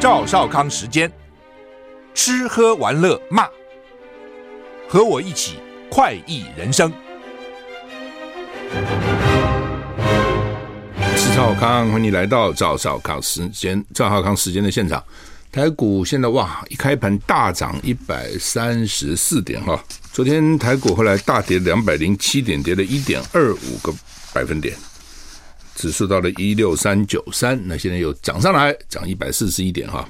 赵少康时间，吃喝玩乐骂，和我一起快意人生。是赵少康，欢迎你来到赵少康时间。赵少康时间的现场，台股现在哇，一开盘大涨一百三十四点哈。昨天台股后来大跌两百零七点，跌了一点二五个百分点。指数到了一六三九三，那现在又涨上来，涨一百四十一点哈。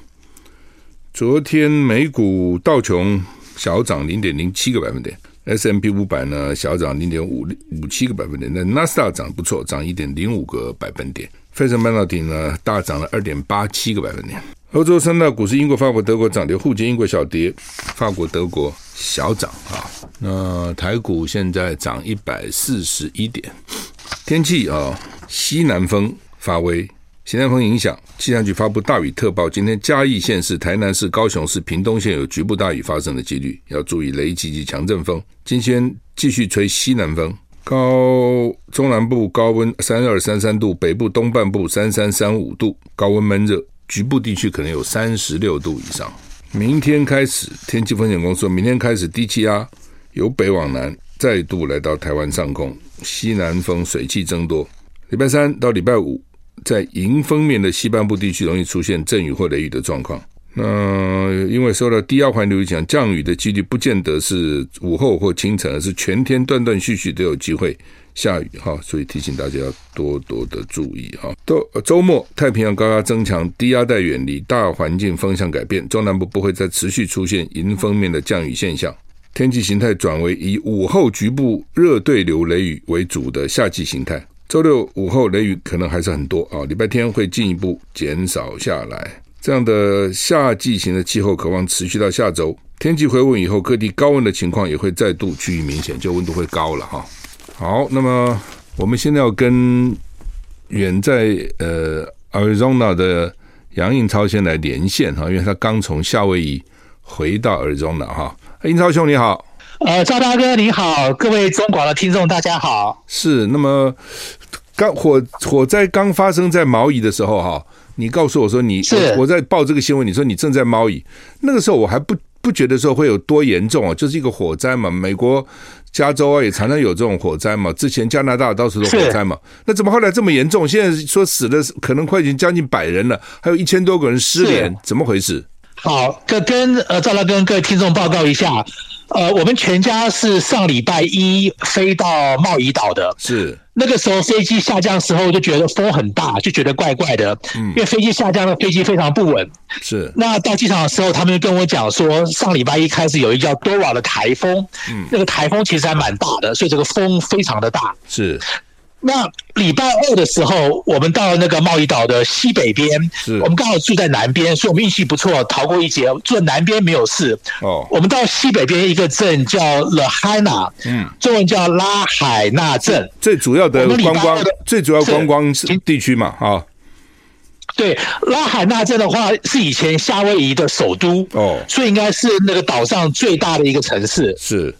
昨天美股道琼小涨零点零七个百分点，S M P 五百呢小涨零点五五七个百分点，那纳斯达涨不错，涨一点零五个百分点，费城半导体呢大涨了二点八七个百分点。欧洲三大股市，英国、法国、德国涨跌互见，英国小跌，法国、德国小涨啊。那台股现在涨一百四十一点。天气啊，西南风发威，西南风影响，气象局发布大雨特报。今天嘉义县市、台南市、高雄市、屏东县有局部大雨发生的几率，要注意雷击及强阵风。今天继续吹西南风，高中南部高温三二三三度，北部东半部三三三五度，高温闷热，局部地区可能有三十六度以上。明天开始，天气风险公司说，明天开始低气压由北往南再度来到台湾上空。西南风，水汽增多。礼拜三到礼拜五，在迎风面的西半部地区容易出现阵雨或雷雨的状况。那因为受到低压环流影响，降雨的几率不见得是午后或清晨，而是全天断断续续都有机会下雨哈。所以提醒大家要多多的注意哈。都周末太平洋高压增强，低压带远离，大环境风向改变，中南部不会再持续出现迎风面的降雨现象。天气形态转为以午后局部热对流雷雨为主的夏季形态。周六午后雷雨可能还是很多啊，礼拜天会进一步减少下来。这样的夏季型的气候渴望持续到下周。天气回稳以后，各地高温的情况也会再度趋于明显，就温度会高了哈。好，那么我们现在要跟远在呃 Arizona 的杨应超先来连线哈，因为他刚从夏威夷回到 Arizona 哈。应超兄你好，呃，赵大哥你好，各位中广的听众大家好。是，那么刚火火灾刚发生在毛以的时候哈，你告诉我说你是我，在报这个新闻，你说你正在毛以，那个时候我还不不觉得说会有多严重啊，就是一个火灾嘛。美国加州啊也常常有这种火灾嘛，之前加拿大到处都火灾嘛，那怎么后来这么严重？现在说死了可能快已经将近百人了，还有一千多个人失联，怎么回事？好，跟跟呃，赵大哥跟各位听众报告一下，呃，我们全家是上礼拜一飞到贸易岛的，是那个时候飞机下降的时候就觉得风很大，就觉得怪怪的，嗯，因为飞机下降的飞机非常不稳，是。那到机场的时候，他们就跟我讲说，上礼拜一开始有一个叫 Dora 的台风，嗯，那个台风其实还蛮大的，所以这个风非常的大，是。那礼拜二的时候，我们到那个贸易岛的西北边，是我们刚好住在南边，所以我们运气不错，逃过一劫。住在南边没有事。哦，我们到西北边一个镇叫 Lahaina，嗯，中文叫拉海纳镇，最主要的观光，最主要观光地区嘛，啊。对，拉海纳镇的话是以前夏威夷的首都，哦，所以应该是那个岛上最大的一个城市。是。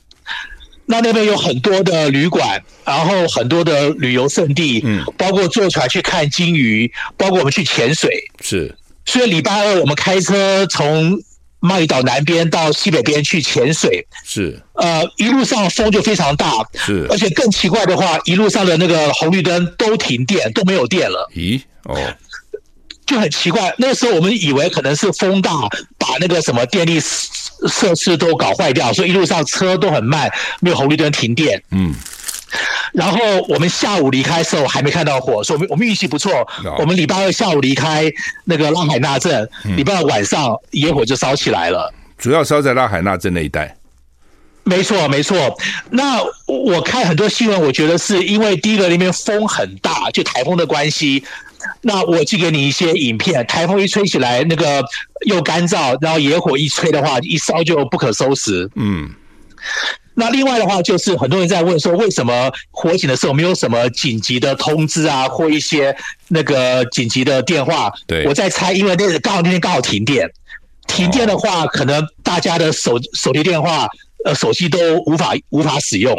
那那边有很多的旅馆，然后很多的旅游胜地，嗯，包括坐船去看鲸鱼，包括我们去潜水，是。所以礼拜二我们开车从茂宜岛南边到西北边去潜水，是。呃，一路上风就非常大，是。而且更奇怪的话，一路上的那个红绿灯都停电，都没有电了。咦？哦。就很奇怪，那个时候我们以为可能是风大，把那个什么电力设施都搞坏掉，所以一路上车都很慢，没有红绿灯停电。嗯，然后我们下午离开的时候还没看到火，所以我们我们运气不错。我们礼拜二下午离开那个拉海纳镇，礼拜二晚上野火就烧起来了。主要烧在拉海纳镇那一带。没错，没错。那我看很多新闻，我觉得是因为第一个那边风很大，就台风的关系。那我寄给你一些影片，台风一吹起来，那个又干燥，然后野火一吹的话，一烧就不可收拾。嗯，那另外的话，就是很多人在问说，为什么火警的时候没有什么紧急的通知啊，或一些那个紧急的电话？对，我在猜，因为那刚好那天刚好停电，停电的话，可能大家的手手提电话、呃手机都无法无法使用。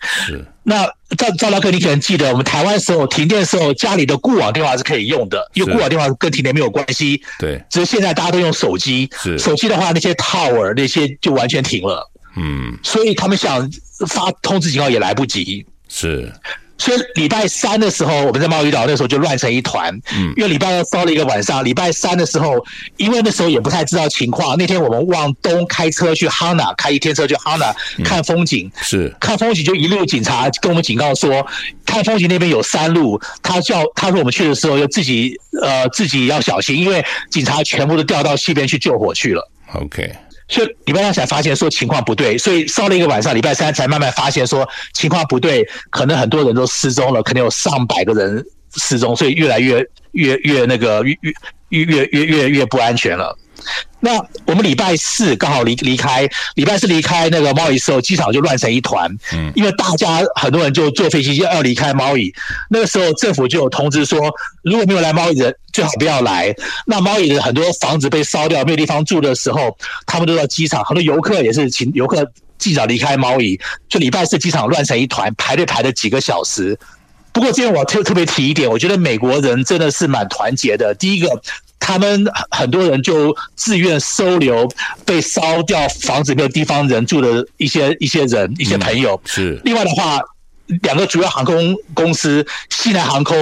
是。那赵赵大哥，你可能记得，我们台湾时候停电的时候，家里的固网电话是可以用的，因为固网电话跟停电没有关系。对。只是现在大家都用手机，是。手机的话，那些 tower 那些就完全停了。嗯。所以他们想发通知警报也来不及。是。所以礼拜三的时候，我们在贸易岛那时候就乱成一团。嗯，因为礼拜二烧了一个晚上，礼拜三的时候，因为那时候也不太知道情况。那天我们往东开车去哈娜，开一天车去哈娜看风景。嗯、是看风景，就一路警察跟我们警告说，看风景那边有山路。他叫他说我们去的时候要自己呃自己要小心，因为警察全部都调到西边去救火去了。OK。所以礼拜二才发现说情况不对，所以烧了一个晚上，礼拜三才慢慢发现说情况不对，可能很多人都失踪了，可能有上百个人失踪，所以越来越越越那个越越越越越越不安全了。那我们礼拜四刚好离离开，礼拜四离开那个猫椅时候，机场就乱成一团。嗯，因为大家很多人就坐飞机要要离开猫椅，那个时候政府就有通知说，如果没有来猫椅的，最好不要来。那猫椅的很多房子被烧掉，没有地方住的时候，他们都到机场，很多游客也是请游客尽早离开猫椅。就礼拜四机场乱成一团，排队排了几个小时。不过今天我特特别提一点，我觉得美国人真的是蛮团结的。第一个。他们很多人就自愿收留被烧掉房子没有地方人住的一些一些人一些朋友。是。另外的话，两个主要航空公司西南航空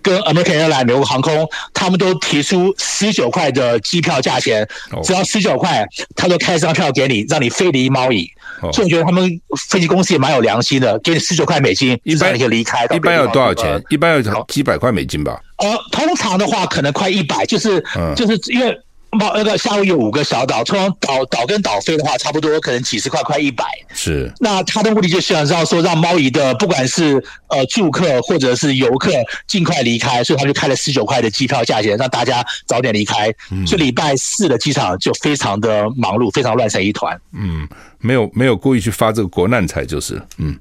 跟 American Airlines 美国航空，他们都提出十九块的机票价钱，只要十九块，他就开一张票给你，让你飞离猫椅。所以我觉得他们飞机公司也蛮有良心的，给你十九块美金，一般你可以离开。一般要多少钱？一般要几百块美金吧。呃，通常的话可能快一百，就是、嗯、就是因为那个夏威夷有五个小岛，通常岛岛跟岛飞的话，差不多可能几十块，快一百。是。那他的目的就是想知道说，让猫姨的不管是呃住客或者是游客尽快离开，所以他就开了十九块的机票价钱，让大家早点离开。嗯。所以礼拜四的机场就非常的忙碌，非常乱成一团。嗯，没有没有故意去发这个国难财，就是嗯。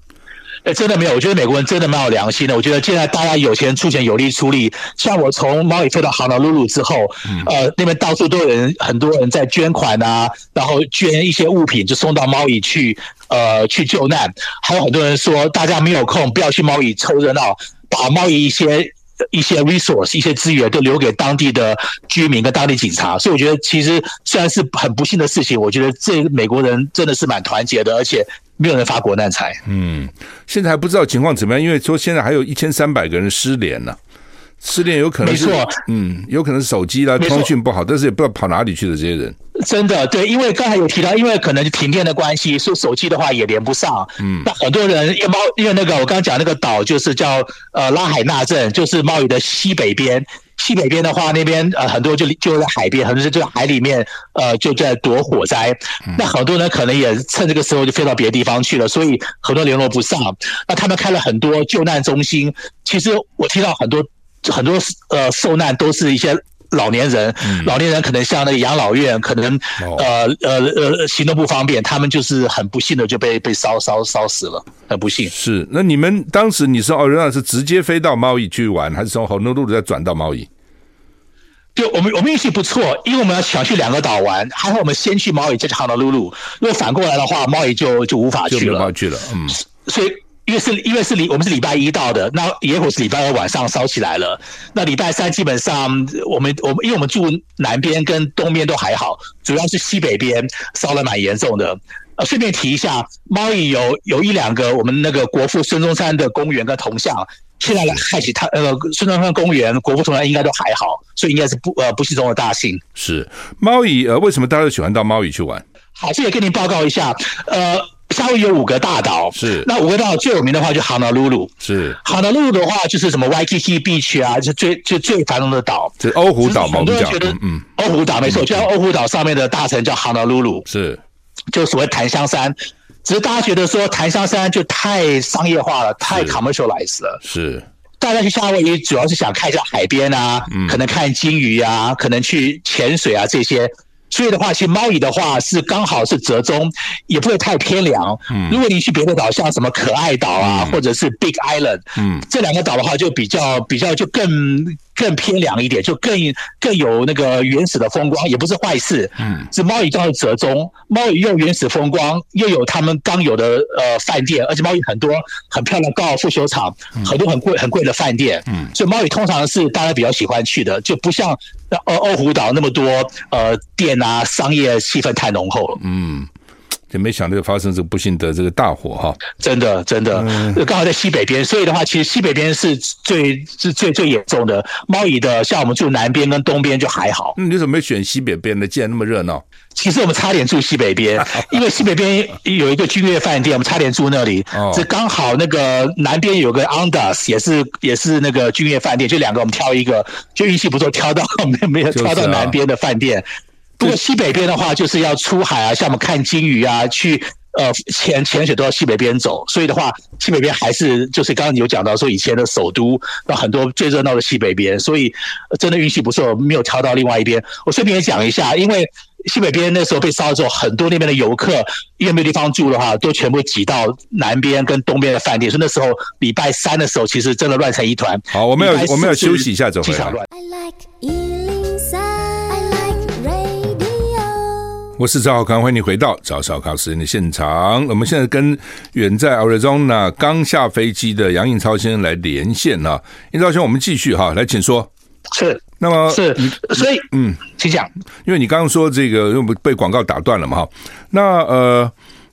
哎，真的没有，我觉得美国人真的蛮有良心的。我觉得现在大家有钱出钱，有力出力。像我从猫椅飞到哈纳鲁鲁之后，呃，那边到处都有人，很多人在捐款啊，然后捐一些物品就送到猫椅去，呃，去救难。还有很多人说，大家没有空，不要去猫椅凑热闹，把猫椅一些一些 resource、一些资源都留给当地的居民跟当地警察。所以我觉得，其实虽然是很不幸的事情，我觉得这美国人真的是蛮团结的，而且。没有人发国难财。嗯，现在还不知道情况怎么样，因为说现在还有一千三百个人失联呢、失恋有可能是，没错，嗯，有可能是手机啦，通讯不好，但是也不知道跑哪里去的这些人。真的，对，因为刚才有提到，因为可能停电的关系，所以手机的话也连不上。嗯，那很多人因为猫，因为那个我刚刚讲那个岛就是叫呃拉海纳镇，就是贸易的西北边。西北边的话，那边呃很多就就在海边，很多人就在海里面呃就在躲火灾。那很多人可能也趁这个时候就飞到别的地方去了，所以很多联络不上。那他们开了很多救难中心，其实我听到很多很多呃受难都是一些老年人，老年人可能像那个养老院，可能呃呃呃行动不方便，他们就是很不幸的就被被烧烧烧死了，很不幸。是，那你们当时你是奥瑞纳是直接飞到贸易去玩，还是从红头路再转到贸易？就我们我们运气不错，因为我们要想去两个岛玩，还好我们先去猫椅，再去哈纳鲁鲁。如果反过来的话，猫椅就就无法去了。就无法去了，嗯。所以因为是因为是礼我们是礼拜一到的，那野火是礼拜二晚上烧起来了。那礼拜三基本上我们我们因为我们住南边跟东边都还好，主要是西北边烧得蛮严重的。呃，顺便提一下，猫屿有有一两个我们那个国父孙中山的公园跟铜像。现在来开启他呃孙中山公园、国父铜像应该都还好，所以应该是不呃不幸中的大幸。是猫屿呃，为什么大家都喜欢到猫屿去玩？好，这也跟您报告一下。呃，夏威夷有五个大岛，是那五个大岛最有名的话就哈纳鲁鲁，是哈纳鲁鲁的话就是什么 Waikiki Beach 啊，就最就最繁荣的岛。是欧胡岛吗？很多人觉得嗯，欧胡岛没错，就像欧胡岛上面的大城叫 Honolulu，，是就所谓檀香山。只是大家觉得说檀香山就太商业化了，太 commercialized 了，是。大家去夏威夷主要是想看一下海边啊，可能看鲸鱼啊，可能去潜水啊这些。所以的话，其实猫屿的话是刚好是折中，也不会太偏凉。嗯，如果你去别的岛，像什么可爱岛啊，嗯、或者是 Big Island，嗯，这两个岛的话就比较比较就更。更偏凉一点，就更更有那个原始的风光，也不是坏事。嗯，是猫屿刚好折中，猫屿又原始风光，又有他们刚有的呃饭店，而且猫屿很多很漂亮高尔夫球场，嗯、很多很贵很贵的饭店。嗯，所以猫屿通常是大家比较喜欢去的，就不像呃鸥鸥鹑岛那么多呃店啊，商业气氛太浓厚了。嗯。就没想到发生这个不幸的这个大火哈，真的真的，刚好在西北边，所以的话，其实西北边是最是最最严重的。猫乙的，像我们住南边跟东边就还好。嗯，你怎么没选西北边呢？既然那么热闹。其实我们差点住西北边，因为西北边有一个君悦饭店，我们差点住那里。哦，这刚好那个南边有个 Andas，也是也是那个君悦饭店，就两个我们挑一个，就运气不错，挑到没没有挑到南边的饭店。不过西北边的话，就是要出海啊，像我们看鲸鱼啊，去呃潜潜水都要西北边走。所以的话，西北边还是就是刚刚你有讲到说以前的首都，那很多最热闹的西北边，所以真的运气不错，没有挑到另外一边。我顺便也讲一下，因为西北边那时候被烧的时候，很多那边的游客因为没有地方住的话，都全部挤到南边跟东边的饭店。所以那时候礼拜三的时候，其实真的乱成一团。好，我们要我们要休息一下，走回来。我是赵浩康，欢迎你回到赵少康时间的现场。我们现在跟远在 Arizona 刚下飞机的杨应超先生来连线啊，应超先生，我们继续哈，来请说。是，那么是，所以嗯，请讲。因为你刚刚说这个，因为被广告打断了嘛哈。那呃，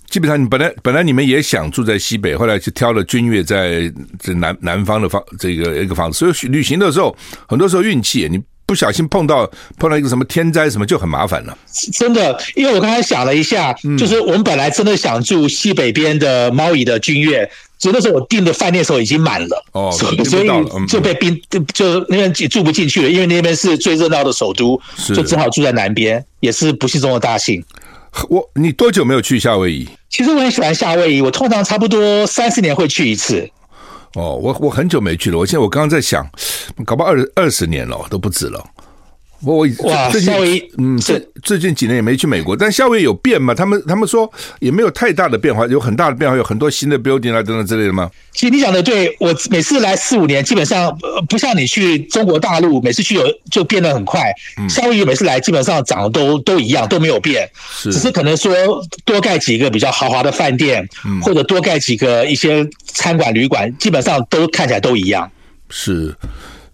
基本上你本来本来你们也想住在西北，后来就挑了君悦在这南南方的房这个一个房子。所以旅行的时候，很多时候运气你。不小心碰到碰到一个什么天灾什么就很麻烦了。真的，因为我刚才想了一下，嗯、就是我们本来真的想住西北边的猫乙的君悦，所以那时候我订的饭店的时候已经满了，哦，所以就被冰就那边住不进去了，因为那边是最热闹的首都，就只好住在南边，也是不幸中的大幸。我你多久没有去夏威夷？其实我很喜欢夏威夷，我通常差不多三四年会去一次。哦，我我很久没去了。我现在我刚刚在想，搞不好二二十年了都不止了。我我哇，夏威夷嗯，最最近几年也没去美国，但夏威夷有变吗？他们他们说也没有太大的变化，有很大的变化，有很多新的 building 啊等等之类的吗？其实你讲的对，我每次来四五年，基本上不像你去中国大陆，每次去有就变得很快。夏威夷每次来基本上长得都都一样，都没有变，是只是可能说多盖几个比较豪华的饭店，嗯、或者多盖几个一些餐馆旅馆，基本上都看起来都一样。是，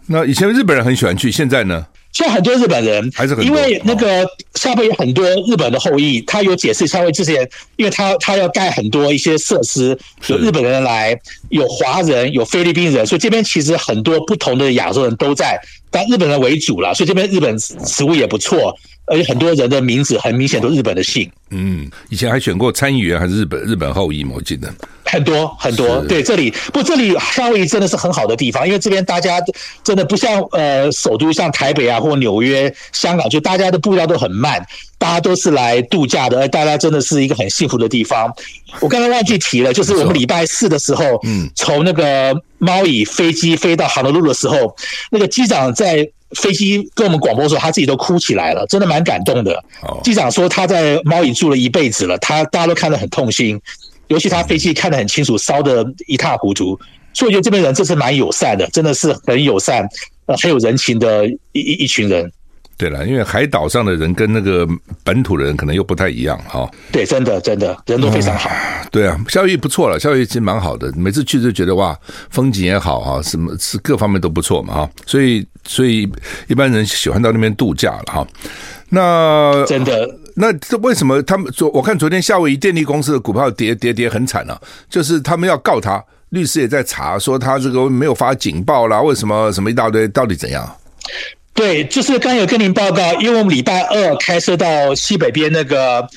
那以前日本人很喜欢去，现在呢？现在很多日本人，还是很因为那个夏威夷很多日本的后裔，他有解释夏威夷之前，因为他他要盖很多一些设施，有日本人来，有华人，有菲律宾人，所以这边其实很多不同的亚洲人都在，但日本人为主了，所以这边日本食物也不错。而且很多人的名字很明显都日本的姓。嗯，以前还选过参议员还是日本日本后裔嘛？我记得很多很多。对，这里不，这里夏威夷真的是很好的地方，因为这边大家真的不像呃首都像台北啊或纽约、香港，就大家的步调都很慢，大家都是来度假的，而大家真的是一个很幸福的地方。我刚刚忘记提了，就是我们礼拜四的时候，嗯，从那个猫椅飞机飞到哈诺鲁的时候，那个机长在。飞机跟我们广播的时候，他自己都哭起来了，真的蛮感动的。机长说他在猫椅住了一辈子了，他大家都看得很痛心，尤其他飞机看得很清楚，烧得一塌糊涂。所以我觉得这边人这是蛮友善的，真的是很友善，呃，很有人情的一一一群人。对了，因为海岛上的人跟那个本土的人可能又不太一样哈。对，真的真的人都非常好。嗯、对啊，夏威夷不错了，夏威夷其实蛮好的，每次去就觉得哇，风景也好哈，什么是各方面都不错嘛哈。所以所以一般人喜欢到那边度假了哈。那真的，那这为什么他们昨我看昨天夏威夷电力公司的股票跌跌跌很惨啊，就是他们要告他，律师也在查，说他这个没有发警报啦，为什么什么一大堆，到底怎样？对，就是刚有跟您报告，因为我们礼拜二开车到西北边那个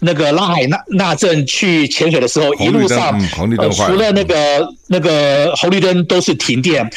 那个拉海纳纳镇去潜水的时候，一路上、嗯呃、除了那个那个红绿灯都是停电，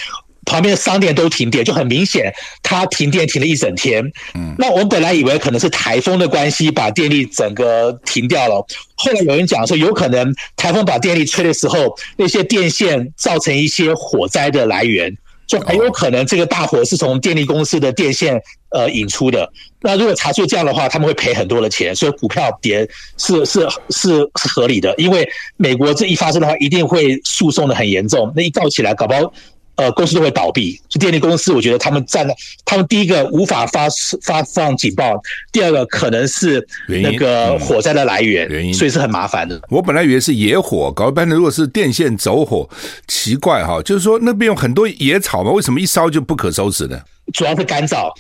旁边的商店都停电，就很明显，它停电停了一整天。嗯，那我们本来以为可能是台风的关系把电力整个停掉了，后来有人讲说有可能台风把电力吹的时候，那些电线造成一些火灾的来源。就很有可能这个大火是从电力公司的电线呃引出的。那如果查出这样的话，他们会赔很多的钱，所以股票跌是是是是合理的。因为美国这一发生的话，一定会诉讼的很严重，那一告起来，搞不好。呃，公司都会倒闭。就电力公司，我觉得他们占了，他们第一个无法发发放警报，第二个可能是那个火灾的来源，原因，嗯、所以是很麻烦的。我本来以为是野火，搞一半的如果是电线走火，奇怪哈，就是说那边有很多野草嘛，为什么一烧就不可收拾呢？主要是干燥，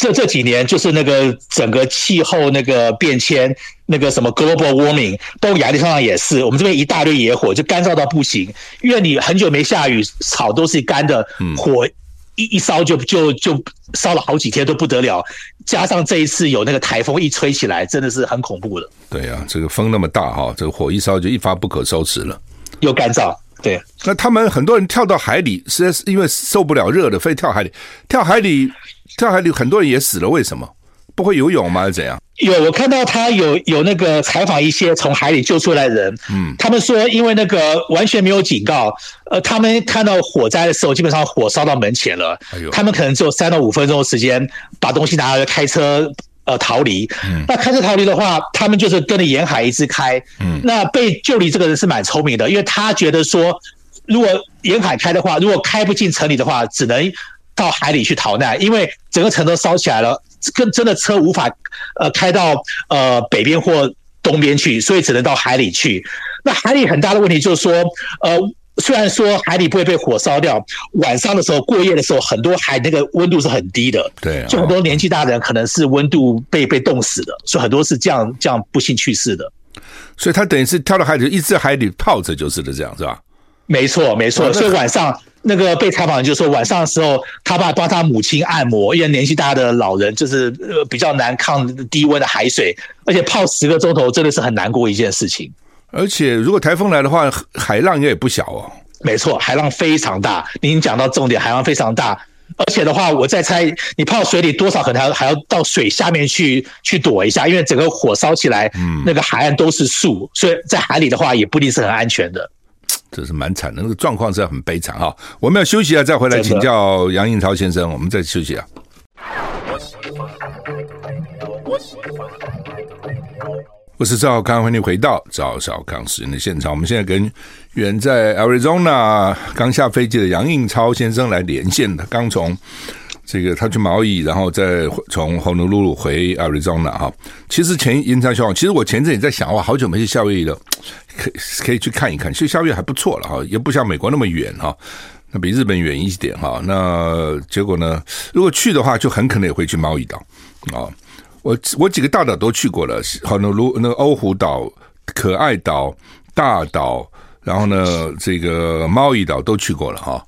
这这几年就是那个整个气候那个变迁，那个什么 global warming，包括亚利桑那也是，我们这边一大堆野火，就干燥到不行。因为你很久没下雨，草都是干的，火一一烧就就就烧了好几天都不得了。加上这一次有那个台风一吹起来，真的是很恐怖的。对呀、啊，这个风那么大哈，这个火一烧就一发不可收拾了，又干燥。对，那他们很多人跳到海里，实在是因为受不了热的，非跳海里。跳海里，跳海里，很多人也死了。为什么？不会游泳吗？还是怎样？有，我看到他有有那个采访一些从海里救出来的人，嗯，他们说因为那个完全没有警告，呃，他们看到火灾的时候，基本上火烧到门前了，他们可能只有三到五分钟的时间把东西拿来开车。呃，逃离。嗯，那开车逃离的话，他们就是跟着沿海一直开。嗯，那被救离这个人是蛮聪明的，因为他觉得说，如果沿海开的话，如果开不进城里的话，只能到海里去逃难，因为整个城都烧起来了，跟真的车无法呃开到呃北边或东边去，所以只能到海里去。那海里很大的问题就是说，呃。虽然说海里不会被火烧掉，晚上的时候过夜的时候，很多海那个温度是很低的，对，就很多年纪大的人可能是温度被被冻死的，所以很多是这样这样不幸去世的。所以他等于是跳到海里，一直在海里泡着就是的，这样是吧？没错，没错。所以晚上那个被采访人就说，晚上的时候他爸帮他母亲按摩，因为年纪大的老人就是呃比较难抗低温的海水，而且泡十个钟头真的是很难过一件事情。而且，如果台风来的话，海浪应该也不小哦。没错，海浪非常大。您讲到重点，海浪非常大。而且的话，我再猜，你泡水里多少可能还要还要到水下面去去躲一下，因为整个火烧起来，嗯，那个海岸都是树，所以在海里的话也不一定是很安全的。这是蛮惨的，那个状况是很悲惨哈。我们要休息啊，再回来请教杨应超先生。我们再休息啊。我是赵少康，欢迎回到赵少康时间的现场。我们现在跟远在 Arizona 刚下飞机的杨应超先生来连线的，刚从这个他去毛伊，然后再从 Honolulu 回 Arizona 哈。其实前延长消防，其实我前阵也在想，哇，好久没去夏威夷了，可以可以去看一看。其实夏威夷还不错了哈，也不像美国那么远哈，那比日本远一点哈。那结果呢，如果去的话，就很可能也会去毛伊岛啊。我我几个大岛都去过了，好，那如那个欧胡岛、可爱岛、大岛，然后呢，这个猫屿岛都去过了哈。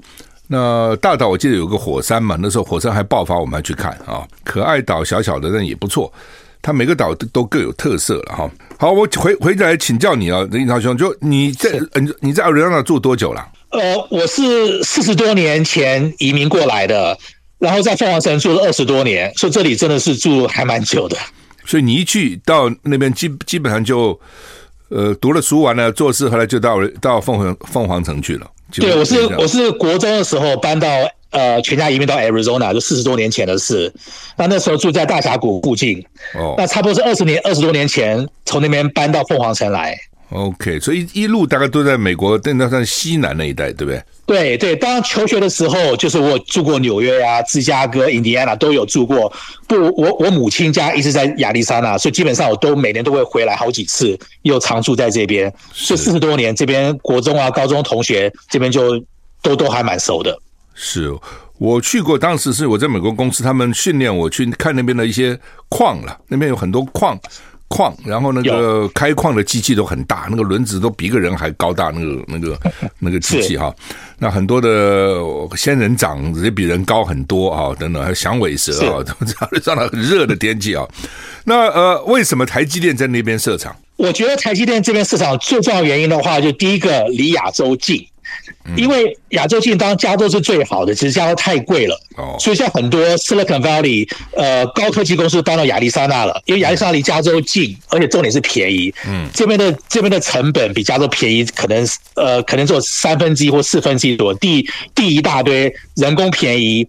那大岛我记得有个火山嘛，那时候火山还爆发，我们还去看啊。可爱岛小小的，但也不错。它每个岛都都各有特色了哈。好，我回回来请教你啊，林超兄，就你在嗯你在亚利桑那住多久了？呃，我是四十多年前移民过来的。然后在凤凰城住了二十多年，所以这里真的是住还蛮久的。所以你一去到那边基基本上就，呃，读了书完了做事，后来就到到凤凰凤凰城去了。对，我是我是国中的时候搬到呃全家移民到 Arizona，就四十多年前的事。那那时候住在大峡谷附近，哦，那差不多是二十年二十多年前从那边搬到凤凰城来。OK，所以一一路大概都在美国，但那算西南那一带，对不对？对对，当求学的时候，就是我住过纽约、啊、芝加哥、印第安纳都有住过。不，我我母亲家一直在亚利桑那，所以基本上我都每年都会回来好几次，又常住在这边。所以四十多年，这边国中啊、高中同学这边就都都还蛮熟的。是我去过，当时是我在美国公司，他们训练我去看那边的一些矿了，那边有很多矿。矿，然后那个开矿的机器都很大，那个轮子都比一个人还高大，那个那个那个机器哈，那很多的仙人掌也比人高很多啊，等等，还有响尾蛇啊，都这样上了很热的天气啊。那呃，为什么台积电在那边设厂？我觉得台积电这边设厂最重要的原因的话，就第一个离亚洲近。因为亚洲近当然加州是最好的，只是加州太贵了，哦，所以现在很多 Silicon Valley 呃高科技公司搬到亚利桑那了，因为亚利桑那离加州近，而且重点是便宜，嗯，这边的这边的成本比加州便宜，可能呃可能只有三分之一或四分之一多，地地一大堆，人工便宜。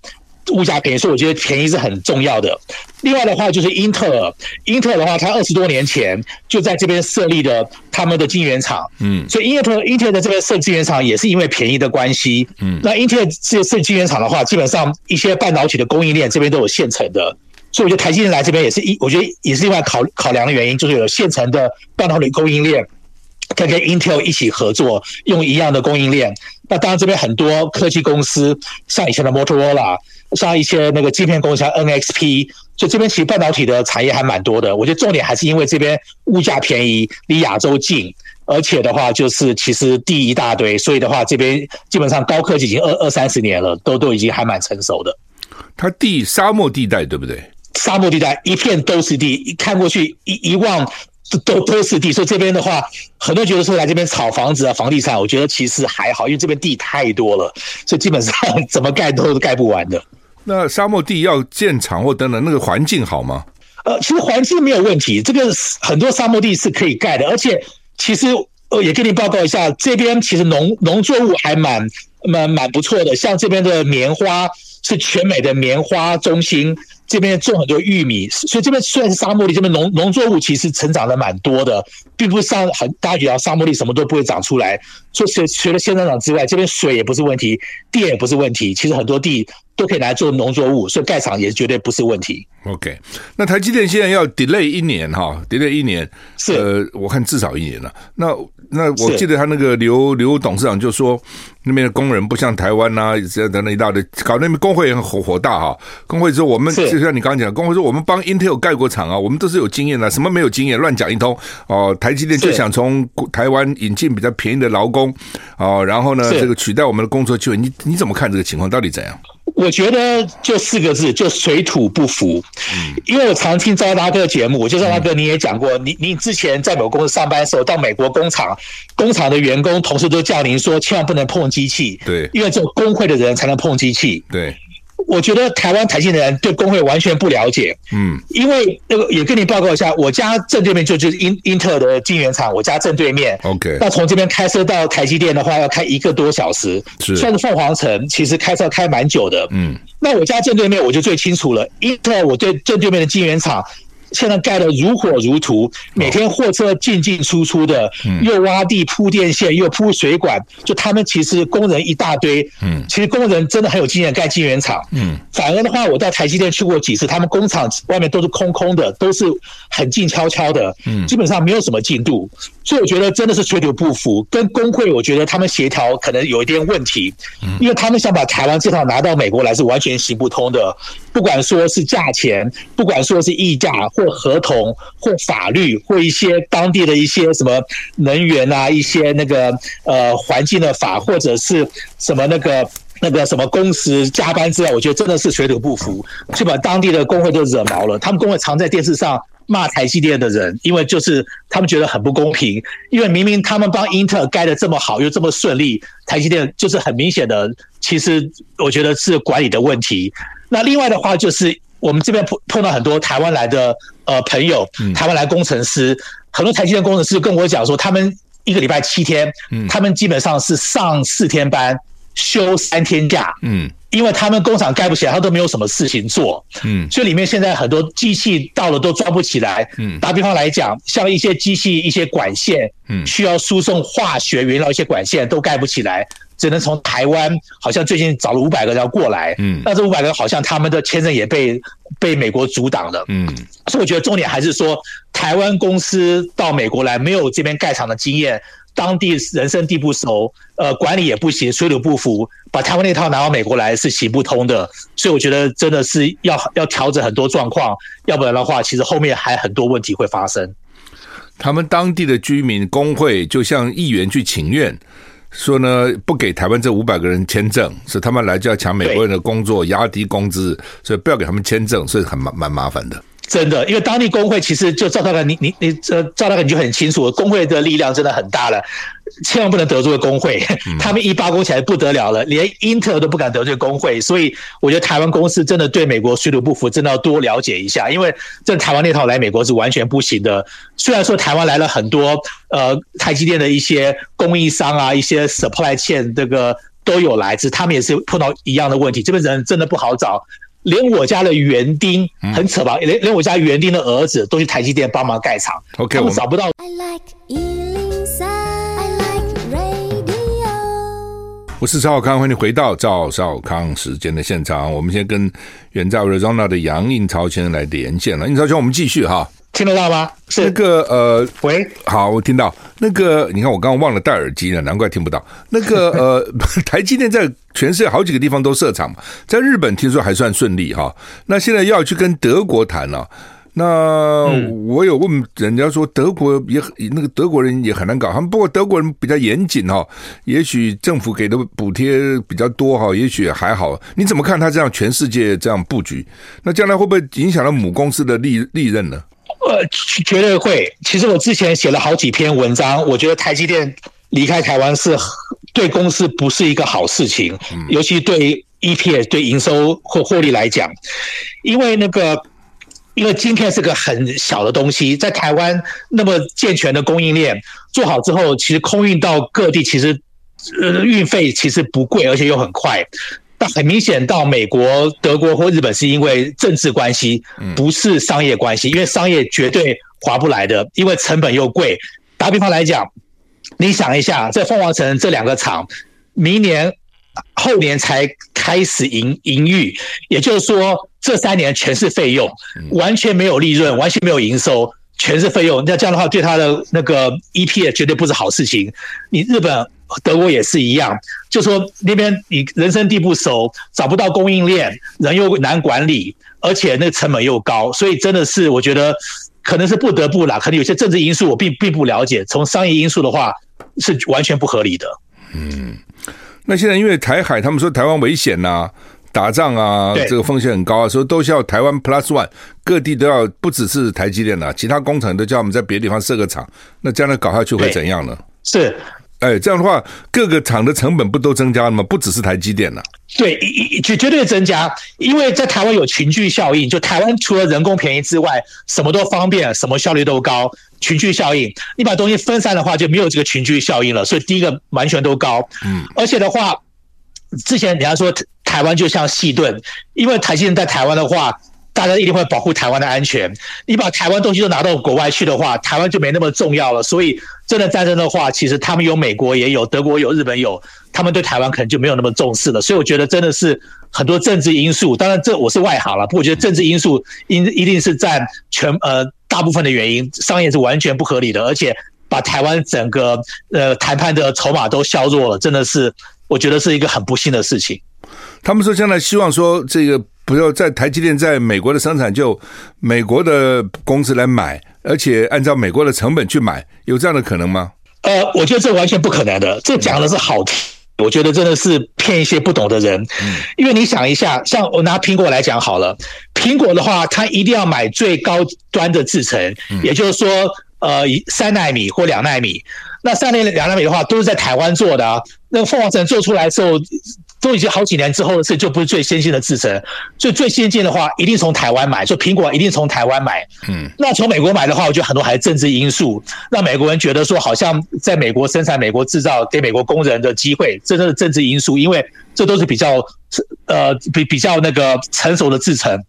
物价便宜，所以我觉得便宜是很重要的。另外的话，就是英特尔，英特尔的话，它二十多年前就在这边设立了他们的晶圆厂，嗯，所以英特尔英特尔在这边设晶圆厂也是因为便宜的关系，嗯，那英特尔这设晶圆厂的话，基本上一些半导体的供应链这边都有现成的，所以我觉得台积电来这边也是一，我觉得也是另外考考量的原因，就是有现成的半导体供应链。可以跟 Intel 一起合作，用一样的供应链。那当然，这边很多科技公司，像以前的 Motorola，像一些那个晶片公司，像 NXP，所以这边其实半导体的产业还蛮多的。我觉得重点还是因为这边物价便宜，离亚洲近，而且的话就是其实地一大堆，所以的话这边基本上高科技已经二二三十年了，都都已经还蛮成熟的。它地沙漠地带对不对？沙漠地带一片都是地，一看过去一一望。都都是地，所以这边的话，很多人觉得说来这边炒房子啊、房地产，我觉得其实还好，因为这边地太多了，所以基本上 怎么盖都是盖不完的。那沙漠地要建厂或等等，那个环境好吗？呃，其实环境没有问题，这个很多沙漠地是可以盖的，而且其实呃也跟你报告一下，这边其实农农作物还蛮蛮蛮不错的，像这边的棉花是全美的棉花中心。这边种很多玉米，所以这边虽然是沙漠地，这边农农作物其实成长的蛮多的，并不是像很大家觉得沙漠地什么都不会长出来。除除除了仙人掌之外，这边水也不是问题，电也不是问题，其实很多地都可以来做农作物，所以盖厂也绝对不是问题。OK，那台积电现在要 delay 一年哈，delay 一年，是呃，我看至少一年了。那那我记得他那个刘刘董事长就说，那边的工人不像台湾呐、啊，这样等等一大堆，搞那边工会也很火火大哈。工会说我们就像你刚刚讲，工会说我们帮 Intel 盖过厂啊，我们都是有经验的，什么没有经验乱讲一通哦。台积电就想从台湾引进比较便宜的劳工哦，然后呢，这个取代我们的工作机会，你你怎么看这个情况？到底怎样？我觉得就四个字，就水土不服。嗯，因为我常听赵大哥的节目，我就赵大哥你也讲过，你你之前在某公司上班的时候，到美国工厂，工厂的员工同事都叫您说，千万不能碰机器。对，因为只有工会的人才能碰机器。对。我觉得台湾台积的人对工会完全不了解，嗯，因为那个也跟你报告一下，我家正对面就就是英英特尔的晶圆厂，我家正对面，OK，那从这边开车到台积电的话，要开一个多小时，是，算是凤凰城，其实开车开蛮久的，嗯，那我家正对面我就最清楚了，英特尔我对正对面的晶圆厂。现在盖得如火如荼，每天货车进进出出的，又挖地铺电线，又铺水管，就他们其实工人一大堆。嗯，其实工人真的很有经验盖晶圆厂。嗯，反而的话，我在台积电去过几次，他们工厂外面都是空空的，都是很静悄悄的。嗯，基本上没有什么进度，所以我觉得真的是水土不服。跟工会，我觉得他们协调可能有一点问题，因为他们想把台湾这套拿到美国来是完全行不通的。不管说是价钱，不管说是溢价。或合同，或法律，或一些当地的一些什么能源啊，一些那个呃环境的法，或者是什么那个那个什么工时加班之类，我觉得真的是水土不服，就把当地的工会都惹毛了。他们工会常在电视上骂台积电的人，因为就是他们觉得很不公平，因为明明他们帮英特尔盖得这么好，又这么顺利，台积电就是很明显的，其实我觉得是管理的问题。那另外的话就是。我们这边碰碰到很多台湾来的呃朋友，台湾来工程师，很多台积电工程师跟我讲说，他们一个礼拜七天，他们基本上是上四天班，休三天假，嗯，因为他们工厂盖不起来，他都没有什么事情做，嗯，所以里面现在很多机器到了都装不起来，嗯，打比方来讲，像一些机器一些管线，嗯，需要输送化学原料一些管线都盖不起来。只能从台湾，好像最近找了五百个人要过来，嗯，那这五百个好像他们的签证也被被美国阻挡了，嗯，所以我觉得重点还是说，台湾公司到美国来没有这边盖厂的经验，当地人生地不熟，呃，管理也不行，水土不服，把台湾那套拿到美国来是行不通的，所以我觉得真的是要要调整很多状况，要不然的话，其实后面还很多问题会发生。他们当地的居民工会就向议员去请愿。说呢，不给台湾这五百个人签证，是他们来就要抢美国人的工作，压低工资，所以不要给他们签证，所以很蛮蛮麻烦的。真的，因为当地工会其实就赵大哥，你你你这赵大哥你就很清楚，工会的力量真的很大了。千万不能得罪工会，他们一罢工起来不得了了，连英特尔都不敢得罪工会，所以我觉得台湾公司真的对美国水土不服，真的要多了解一下，因为这台湾那套来美国是完全不行的。虽然说台湾来了很多呃台积电的一些供应商啊，一些 supply chain 这个都有来自，他们也是碰到一样的问题，这边人真的不好找。连我家的园丁很扯吧？连连我家园丁的儿子都去台积电帮忙盖厂。OK，我们找不到。我是赵少康，欢迎回到赵少康时间的现场。我们先跟远在 Arizona 的杨应超先生来连线了。应超兄，我们继续哈。听得到吗？是那个呃，喂，好，我听到那个，你看我刚刚忘了戴耳机了，难怪听不到。那个呃，台积电在全世界好几个地方都设厂嘛，在日本听说还算顺利哈。那现在要去跟德国谈了，那我有问人家说德国也那个德国人也很难搞，他们不过德国人比较严谨哈，也许政府给的补贴比较多哈，也许还好。你怎么看他这样全世界这样布局？那将来会不会影响到母公司的利利润呢？呃，绝对会。其实我之前写了好几篇文章，我觉得台积电离开台湾是对公司不是一个好事情，尤其对 EPS 对营收或获利来讲，因为那个，因为晶片是个很小的东西，在台湾那么健全的供应链做好之后，其实空运到各地，其实呃运费其实不贵，而且又很快。但很明显，到美国、德国或日本是因为政治关系，不是商业关系。因为商业绝对划不来的，因为成本又贵。打比方来讲，你想一下，在凤凰城这两个厂，明年、后年才开始营营运，也就是说，这三年全是费用，完全没有利润，完全没有营收，全是费用。那这样的话，对他的那个 EPS 绝对不是好事情。你日本。德国也是一样，就说那边你人生地不熟，找不到供应链，人又难管理，而且那个成本又高，所以真的是我觉得可能是不得不啦。可能有些政治因素我并并不了解，从商业因素的话是完全不合理的。嗯，那现在因为台海，他们说台湾危险呐、啊，打仗啊，这个风险很高啊，所以都需要台湾 Plus One，各地都要不只是台积电了，其他工厂都叫我们在别的地方设个厂，那将来搞下去会怎样呢？是。哎，这样的话，各个厂的成本不都增加了吗？不只是台积电了。对，绝绝对增加，因为在台湾有群聚效应。就台湾除了人工便宜之外，什么都方便，什么效率都高。群聚效应，你把东西分散的话，就没有这个群聚效应了。所以第一个完全都高。嗯，而且的话，之前人家说台湾就像细盾，因为台积电在台湾的话。大家一定会保护台湾的安全。你把台湾东西都拿到国外去的话，台湾就没那么重要了。所以，真的战争的话，其实他们有美国也有，德国有，日本有，他们对台湾可能就没有那么重视了。所以，我觉得真的是很多政治因素。当然，这我是外行了，不过我觉得政治因素应一定是占全呃大部分的原因。商业是完全不合理的，而且把台湾整个呃谈判的筹码都削弱了，真的是我觉得是一个很不幸的事情。他们说将来希望说这个。不要在台积电在美国的生产，就美国的公司来买，而且按照美国的成本去买，有这样的可能吗？呃，我觉得这完全不可能的。这讲的是好听，我觉得真的是骗一些不懂的人。因为你想一下，像我拿苹果来讲好了，苹果的话，它一定要买最高端的制程，也就是说，呃，三纳米或两纳米。那三奈米、两纳米的话，都是在台湾做的啊。那个凤凰城做出来的时候。都已经好几年之后的事，就不是最先进的制程。所以最先进的话，一定从台湾买。就苹果一定从台湾买。嗯，那从美国买的话，我觉得很多还是政治因素，让美国人觉得说，好像在美国生产、美国制造，给美国工人的机会，这都是政治因素。因为这都是比较呃比比较那个成熟的制程。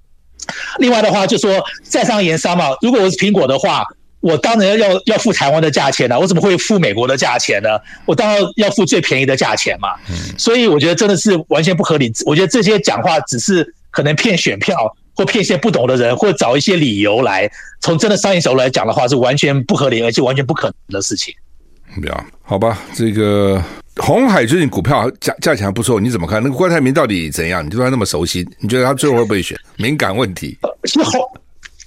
另外的话，就说在商言商嘛，如果我是苹果的话。我当然要要付台湾的价钱了，我怎么会付美国的价钱呢？我当然要付最便宜的价钱嘛。所以我觉得真的是完全不合理。我觉得这些讲话只是可能骗选票，或骗一些不懂的人，或找一些理由来。从真的商业角度来讲的话，是完全不合理，而且完全不可能的事情。对啊，好吧，这个红海最近股票价价钱还不错，你怎么看？那个郭台铭到底怎样？你对他那么熟悉，你觉得他最后会不会选？敏感问题。是鸿。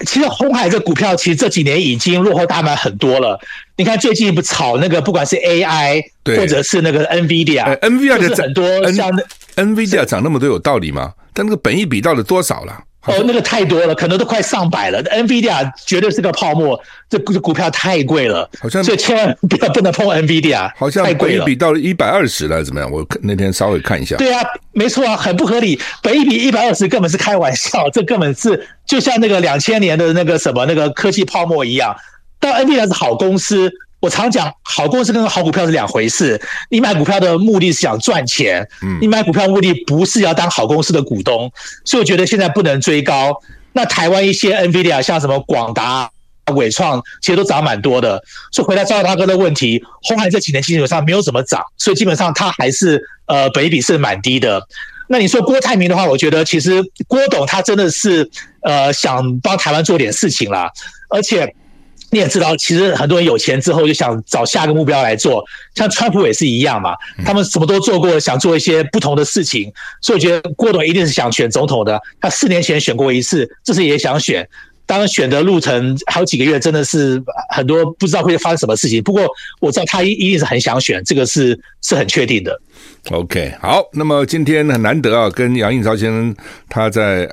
其实红海这股票，其实这几年已经落后大盘很多了。你看最近不炒那个，不管是 AI 或者是那个 NVIDIA，NVIDIA 的很多像 NVIDIA 涨那么多有道理吗？但那个本益比到底多少了？哦，那个太多了，可能都快上百了。NVIDIA 绝对是个泡沫，这这股票太贵了，好像所以千万不要不能碰 NVIDIA，好像太贵了，比到了一百二十了，怎么样？我那天稍微看一下。对啊，没错啊，很不合理，本一比一百二十根本是开玩笑，这根本是就像那个两千年的那个什么那个科技泡沫一样。但 NVIDIA 是好公司。我常讲，好公司跟好股票是两回事。你买股票的目的是想赚钱，你买股票目的不是要当好公司的股东，所以我觉得现在不能追高。那台湾一些 NVIDIA 像什么广达、伟创，其实都涨蛮多的。所以回答赵大哥的问题，鸿海这几年基本上没有怎么涨，所以基本上它还是呃本益比是蛮低的。那你说郭台铭的话，我觉得其实郭董他真的是呃想帮台湾做点事情啦，而且。你也知道，其实很多人有钱之后就想找下个目标来做，像川普也是一样嘛，他们什么都做过，想做一些不同的事情，所以我觉得郭董一定是想选总统的。他四年前选过一次，这次也想选。当然选的路程好几个月，真的是很多不知道会发生什么事情。不过我知道他一一定是很想选，这个是是很确定的。OK，好，那么今天很难得啊，跟杨应超先生他在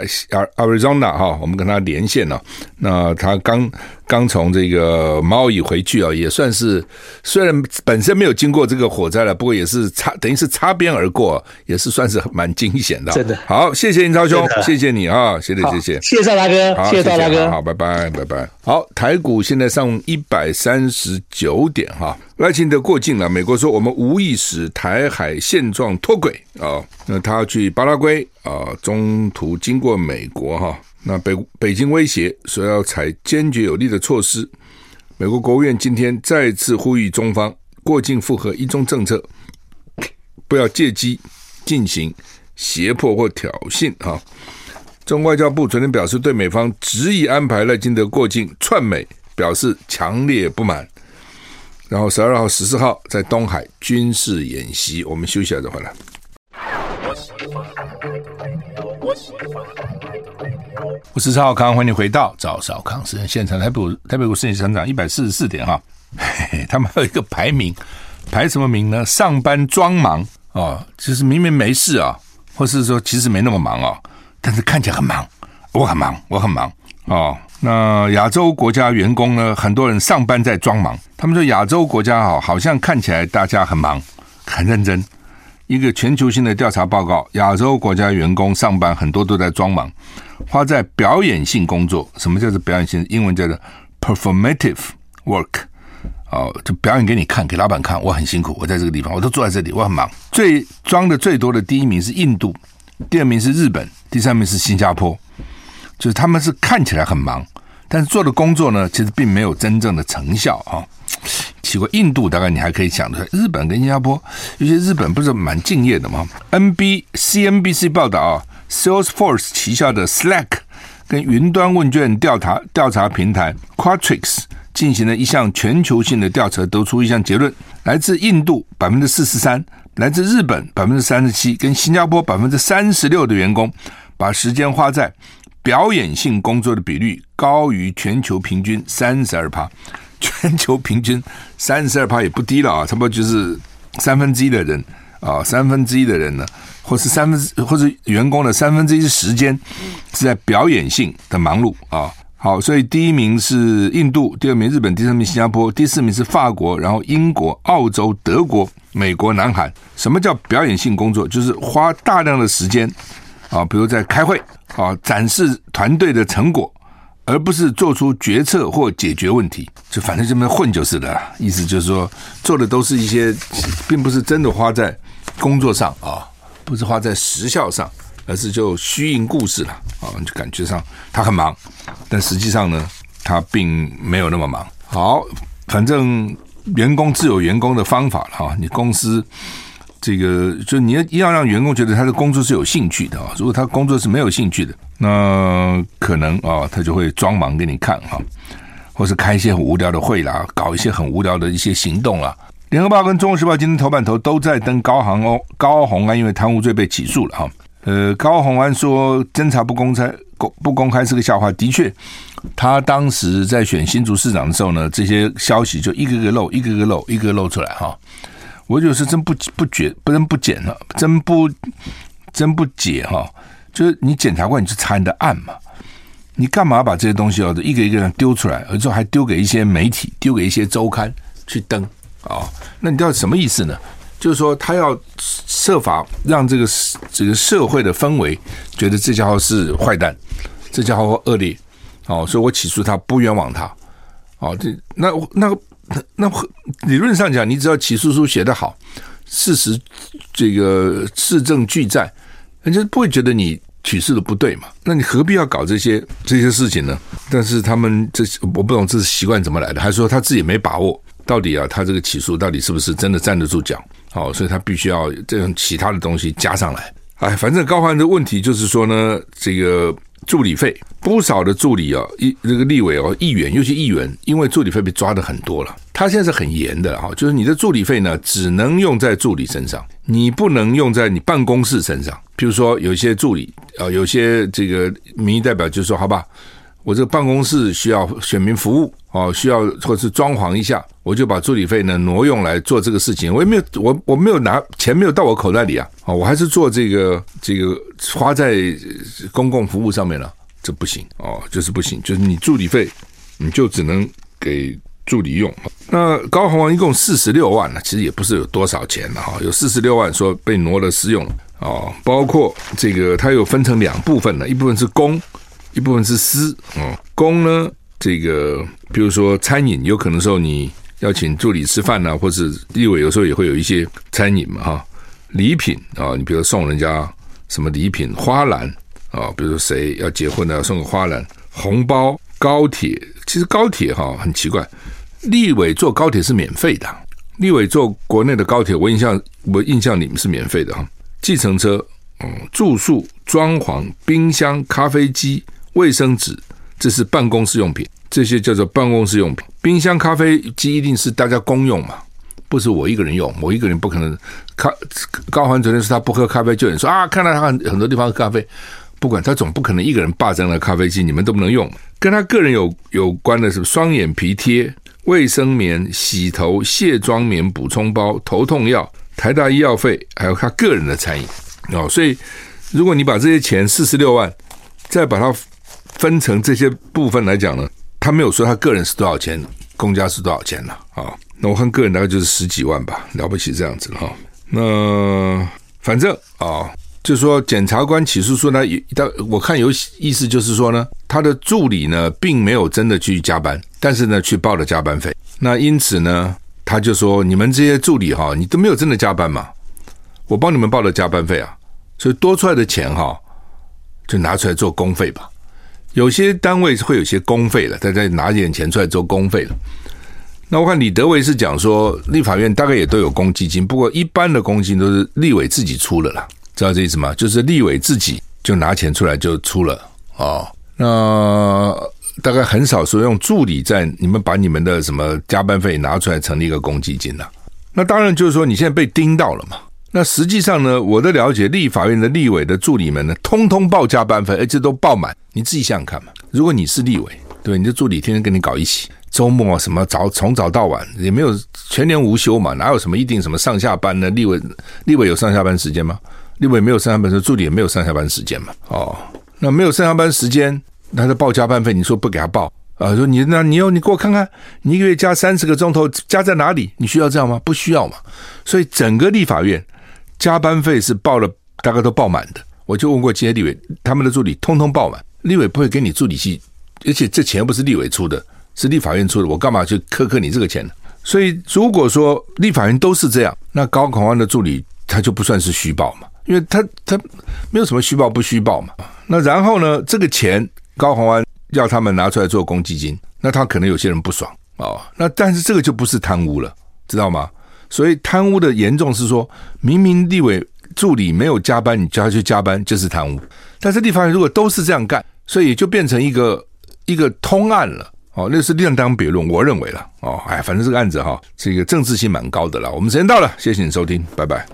Arizona 哈，我们跟他连线了。那他刚刚从这个毛伊回去啊，也算是虽然本身没有经过这个火灾了，不过也是擦等于是擦边而过，也是算是蛮惊险的。真的，好，谢谢英超兄，谢谢你啊，谢谢谢谢，谢谢赵大哥，谢谢赵大哥，好，拜拜拜拜。好，台股现在上一百三十九点哈。赖清德过境了，美国说我们无意使台海现状脱轨啊，那他要去巴拉圭啊，中途经过美国哈，那北北京威胁说要采坚决有力的措施，美国国务院今天再次呼吁中方过境符合一中政策，不要借机进行胁迫或挑衅哈。中外交部昨天表示，对美方执意安排赖金德过境窜美表示强烈不满。然后十二号、十四号在东海军事演习，我们休息一下再回来。我是赵少康，欢迎回到赵少康时间现场。台北台北股市上涨一百四十四点哈，嘿嘿，他们还有一个排名，排什么名呢？上班装忙哦，就是明明没事啊，或是说其实没那么忙啊，但是看起来很忙。我很忙，我很忙哦。那亚洲国家员工呢？很多人上班在装忙。他们说亚洲国家哈，好像看起来大家很忙，很认真。一个全球性的调查报告，亚洲国家员工上班很多都在装忙，花在表演性工作。什么叫做表演性？英文叫做 performative work。哦，就表演给你看，给老板看，我很辛苦，我在这个地方，我都坐在这里，我很忙。最装的最多的第一名是印度，第二名是日本，第三名是新加坡。就是他们是看起来很忙，但是做的工作呢，其实并没有真正的成效啊。奇怪，印度大概你还可以想得出来，日本跟新加坡，有些日本不是蛮敬业的吗？NB CNBC 报道啊，Salesforce 旗下的 Slack 跟云端问卷调查调查平台 Quatrics 进行了一项全球性的调查，得出一项结论：来自印度百分之四十三，来自日本百分之三十七，跟新加坡百分之三十六的员工，把时间花在表演性工作的比率高于全球平均三十二趴，全球平均三十二趴也不低了啊，差不多就是三分之一的人啊，三分之一的人呢，或是三分之或是员工的三分之一时间是在表演性的忙碌啊。好，所以第一名是印度，第二名日本，第三名新加坡，第四名是法国，然后英国、澳洲、德国、美国、南韩。什么叫表演性工作？就是花大量的时间。啊，比如在开会啊，展示团队的成果，而不是做出决策或解决问题，就反正这么混就是了。意思就是说，做的都是一些，并不是真的花在工作上啊，不是花在时效上，而是就虚应故事了啊，就感觉上他很忙，但实际上呢，他并没有那么忙。好，反正员工自有员工的方法了哈，你公司。这个就你要要让员工觉得他的工作是有兴趣的啊，如果他工作是没有兴趣的，那可能啊他就会装忙给你看哈，或是开一些很无聊的会啦，搞一些很无聊的一些行动啦。联合报跟中国时报今天头版头都在登高虹哦，高虹安因为贪污罪被起诉了哈。呃，高虹安说侦查不公开公不公开是个笑话，的确，他当时在选新竹市长的时候呢，这些消息就一个个漏，一个个漏，一个个漏出来哈。我就是真不不觉不能不解了，真不真不解哈，就是你检察官，你去查你的案嘛，你干嘛把这些东西哦一个一个人丢出来，而之后还丢给一些媒体，丢给一些周刊去登？啊、那你知道什么意思呢？就是说他要设法让这个这个社会的氛围觉得这家伙是坏蛋，这家伙恶劣，哦，所以我起诉他，不冤枉他，哦，这那那个那理论上讲，你只要起诉书写得好，事实这个事证俱在，人家不会觉得你起诉的不对嘛？那你何必要搞这些这些事情呢？但是他们这我不懂这是习惯怎么来的，还说他自己没把握，到底啊，他这个起诉到底是不是真的站得住脚？好，所以他必须要这种其他的东西加上来。哎，反正高欢的问题就是说呢，这个助理费不少的助理哦，一这个立委哦，议员尤其议员，因为助理费被抓的很多了，他现在是很严的哈，就是你的助理费呢，只能用在助理身上，你不能用在你办公室身上。比如说，有些助理啊，有些这个民意代表就说，好吧。我这个办公室需要选民服务哦，需要或是装潢一下，我就把助理费呢挪用来做这个事情。我也没有，我我没有拿钱，没有到我口袋里啊，哦，我还是做这个这个花在公共服务上面了，这不行哦，就是不行，就是你助理费你就只能给助理用。那高虹安一共四十六万呢，其实也不是有多少钱了哈，有四十六万说被挪了私用了哦，包括这个它又分成两部分了，一部分是公。一部分是私哦，公呢，这个比如说餐饮，有可能时候你要请助理吃饭呐、或是立委有时候也会有一些餐饮嘛哈。礼品啊，你比如送人家什么礼品，花篮啊，比如说谁要结婚的要送个花篮，红包，高铁，其实高铁哈很奇怪，立委坐高铁是免费的，立委坐国内的高铁，我印象我印象里面是免费的哈。计程车，嗯，住宿、装潢、冰箱、咖啡机。卫生纸，这是办公室用品，这些叫做办公室用品。冰箱、咖啡机一定是大家公用嘛，不是我一个人用，我一个人不可能。咖高虹安昨天说他不喝咖啡，就有人说啊，看到他很多地方喝咖啡，不管他总不可能一个人霸占了咖啡机，你们都不能用。跟他个人有有关的是双眼皮贴、卫生棉、洗头、卸妆棉、补充包、头痛药、台大医药费，还有他个人的餐饮哦。所以如果你把这些钱四十六万，再把它。分成这些部分来讲呢，他没有说他个人是多少钱，公家是多少钱了啊？那我看个人大概就是十几万吧，了不起这样子哈。那反正啊，就说检察官起诉书呢，到我看有意思就是说呢，他的助理呢并没有真的去加班，但是呢去报了加班费。那因此呢，他就说你们这些助理哈，你都没有真的加班嘛，我帮你们报了加班费啊，所以多出来的钱哈，就拿出来做公费吧。有些单位是会有些公费了，大家拿一点钱出来做公费了。那我看李德维是讲说，立法院大概也都有公积金，不过一般的公积金都是立委自己出了啦，知道这意思吗？就是立委自己就拿钱出来就出了哦。那大概很少说用助理在你们把你们的什么加班费拿出来成立一个公积金了。那当然就是说你现在被盯到了嘛。那实际上呢，我的了解，立法院的立委的助理们呢，通通报加班费，而且都报满。你自己想想看嘛，如果你是立委，对，你的助理天天跟你搞一起，周末啊什么早从早到晚，也没有全年无休嘛，哪有什么一定什么上下班呢？立委立委有上下班时间吗？立委没有上下班时间，助理也没有上下班时间嘛。哦，那没有上下班时间，他在报加班费，你说不给他报啊？说你那你要你给我看看，你一个月加三十个钟头，加在哪里？你需要这样吗？不需要嘛。所以整个立法院。加班费是报了，大概都报满的。我就问过这些立委，他们的助理通通报满。立委不会给你助理去，而且这钱又不是立委出的，是立法院出的。我干嘛去苛刻你这个钱呢？所以如果说立法院都是这样，那高虹安的助理他就不算是虚报嘛，因为他他没有什么虚报不虚报嘛。那然后呢，这个钱高虹安要他们拿出来做公积金，那他可能有些人不爽哦。那但是这个就不是贪污了，知道吗？所以贪污的严重是说，明明立委助理没有加班，你叫他去加班就是贪污。但这地方如果都是这样干，所以就变成一个一个通案了。哦，那是另当别论。我认为了。哦，哎，反正这个案子哈，这个政治性蛮高的了。我们时间到了，谢谢你收听，拜拜。